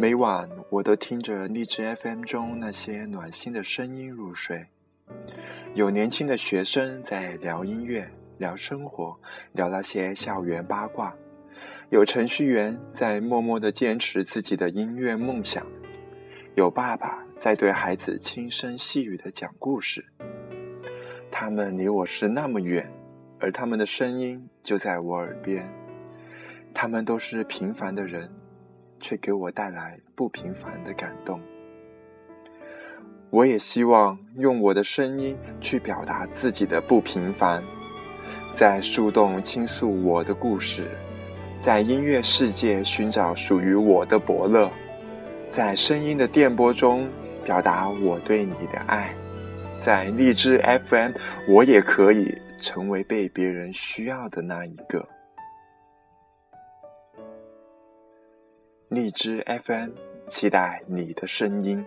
每晚我都听着荔枝 FM 中那些暖心的声音入睡。有年轻的学生在聊音乐、聊生活、聊那些校园八卦；有程序员在默默地坚持自己的音乐梦想；有爸爸在对孩子轻声细语地讲故事。他们离我是那么远，而他们的声音就在我耳边。他们都是平凡的人。却给我带来不平凡的感动。我也希望用我的声音去表达自己的不平凡，在树洞倾诉我的故事，在音乐世界寻找属于我的伯乐，在声音的电波中表达我对你的爱，在荔枝 FM，我也可以成为被别人需要的那一个。荔枝 FM，期待你的声音。